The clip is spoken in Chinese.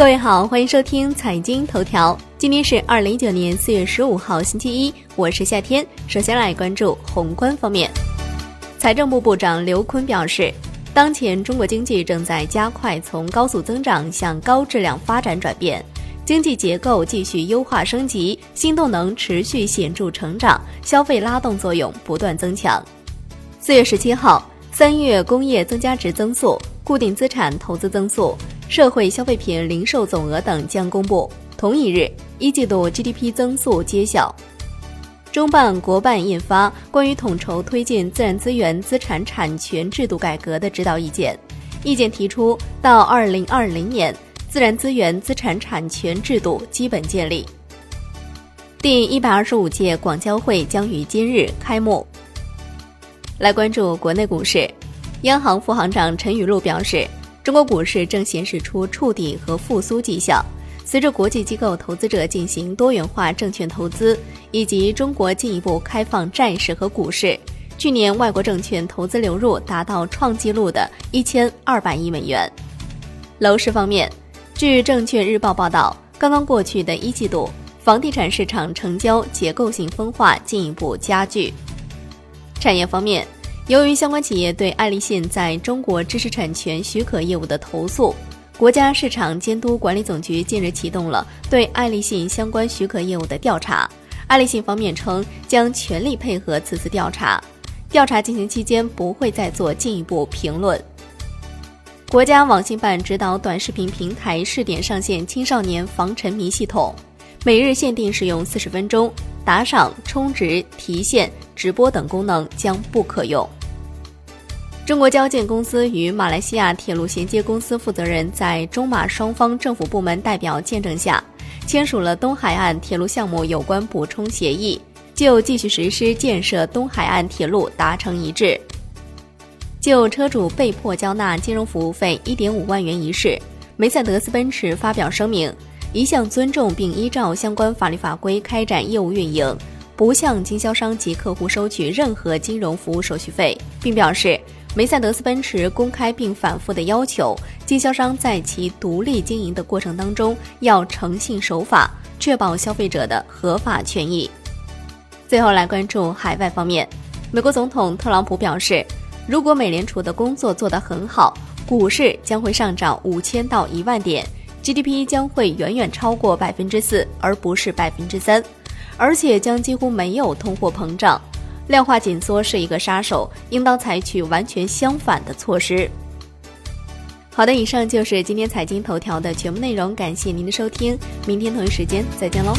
各位好，欢迎收听财经头条。今天是二零一九年四月十五号，星期一，我是夏天。首先来关注宏观方面，财政部部长刘昆表示，当前中国经济正在加快从高速增长向高质量发展转变，经济结构继续优化升级，新动能持续显著成长，消费拉动作用不断增强。四月十七号，三月工业增加值增速、固定资产投资增速。社会消费品零售总额等将公布。同一日，一季度 GDP 增速揭晓。中办国办印发关于统筹推进自然资源资产产权制度改革的指导意见，意见提出，到二零二零年，自然资源资产产权制度基本建立。第一百二十五届广交会将于今日开幕。来关注国内股市，央行副行长陈雨露表示。中国股市正显示出触底和复苏迹象。随着国际机构投资者进行多元化证券投资，以及中国进一步开放债市和股市，去年外国证券投资流入达到创纪录的一千二百亿美元。楼市方面，据证券日报报道，刚刚过去的一季度，房地产市场成交结构性分化进一步加剧。产业方面。由于相关企业对爱立信在中国知识产权许可业务的投诉，国家市场监督管理总局近日启动了对爱立信相关许可业务的调查。爱立信方面称将全力配合此次调查，调查进行期间不会再做进一步评论。国家网信办指导短视频平台试点上线青少年防沉迷系统，每日限定使用四十分钟，打赏、充值、提现、直播等功能将不可用。中国交建公司与马来西亚铁路衔接公司负责人在中马双方政府部门代表见证下，签署了东海岸铁路项目有关补充协议，就继续实施建设东海岸铁路达成一致。就车主被迫交纳金融服务费一点五万元一事，梅赛德斯奔驰发表声明，一向尊重并依照相关法律法规开展业务运营，不向经销商及客户收取任何金融服务手续费，并表示。梅赛德斯奔驰公开并反复的要求经销商在其独立经营的过程当中要诚信守法，确保消费者的合法权益。最后来关注海外方面，美国总统特朗普表示，如果美联储的工作做得很好，股市将会上涨五千到一万点，GDP 将会远远超过百分之四，而不是百分之三，而且将几乎没有通货膨胀。量化紧缩是一个杀手，应当采取完全相反的措施。好的，以上就是今天财经头条的全部内容，感谢您的收听，明天同一时间再见喽。